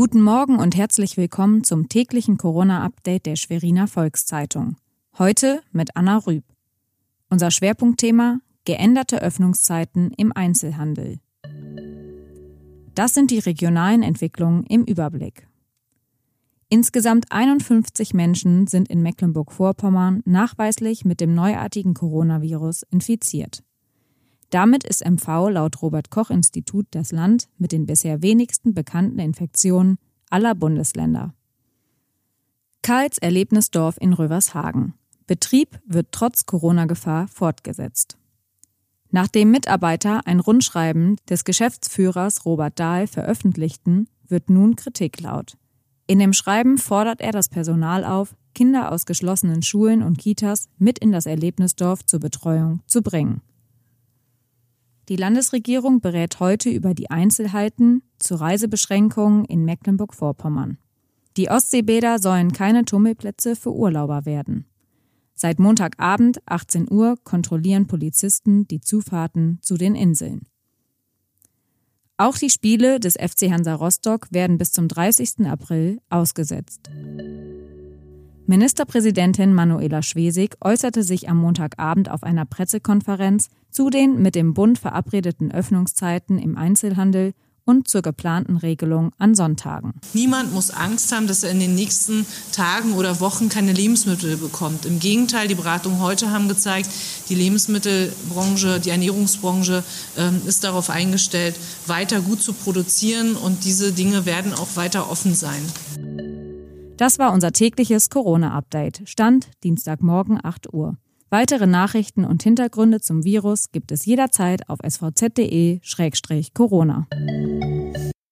Guten Morgen und herzlich willkommen zum täglichen Corona-Update der Schweriner Volkszeitung. Heute mit Anna Rüb. Unser Schwerpunktthema geänderte Öffnungszeiten im Einzelhandel. Das sind die regionalen Entwicklungen im Überblick. Insgesamt 51 Menschen sind in Mecklenburg-Vorpommern nachweislich mit dem neuartigen Coronavirus infiziert. Damit ist MV laut Robert Koch Institut das Land mit den bisher wenigsten bekannten Infektionen aller Bundesländer. Karls Erlebnisdorf in Rövershagen. Betrieb wird trotz Corona-Gefahr fortgesetzt. Nachdem Mitarbeiter ein Rundschreiben des Geschäftsführers Robert Dahl veröffentlichten, wird nun Kritik laut. In dem Schreiben fordert er das Personal auf, Kinder aus geschlossenen Schulen und Kitas mit in das Erlebnisdorf zur Betreuung zu bringen. Die Landesregierung berät heute über die Einzelheiten zu Reisebeschränkungen in Mecklenburg-Vorpommern. Die Ostseebäder sollen keine Tummelplätze für Urlauber werden. Seit Montagabend 18 Uhr kontrollieren Polizisten die Zufahrten zu den Inseln. Auch die Spiele des FC Hansa Rostock werden bis zum 30. April ausgesetzt. Ministerpräsidentin Manuela Schwesig äußerte sich am Montagabend auf einer Pressekonferenz zu den mit dem Bund verabredeten Öffnungszeiten im Einzelhandel und zur geplanten Regelung an Sonntagen. Niemand muss Angst haben, dass er in den nächsten Tagen oder Wochen keine Lebensmittel bekommt. Im Gegenteil, die Beratungen heute haben gezeigt, die Lebensmittelbranche, die Ernährungsbranche äh, ist darauf eingestellt, weiter gut zu produzieren und diese Dinge werden auch weiter offen sein. Das war unser tägliches Corona-Update. Stand Dienstagmorgen 8 Uhr. Weitere Nachrichten und Hintergründe zum Virus gibt es jederzeit auf svz.de-corona.